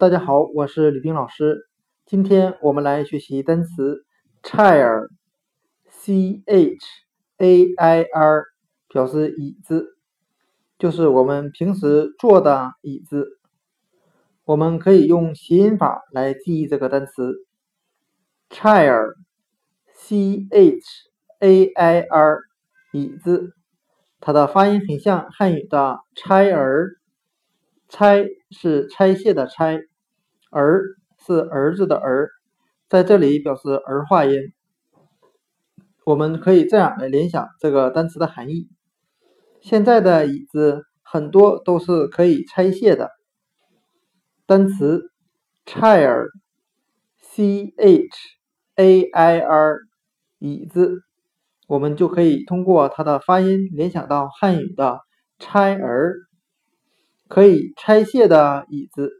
大家好，我是李冰老师。今天我们来学习单词 chair，c h a i r，表示椅子，就是我们平时坐的椅子。我们可以用谐音法来记忆这个单词 chair，c h a i r，椅子。它的发音很像汉语的拆儿，拆是拆卸的拆。儿是儿子的儿，在这里表示儿化音。我们可以这样来联想这个单词的含义：现在的椅子很多都是可以拆卸的。单词 chair，c h a i r，椅子，我们就可以通过它的发音联想到汉语的拆儿，可以拆卸的椅子。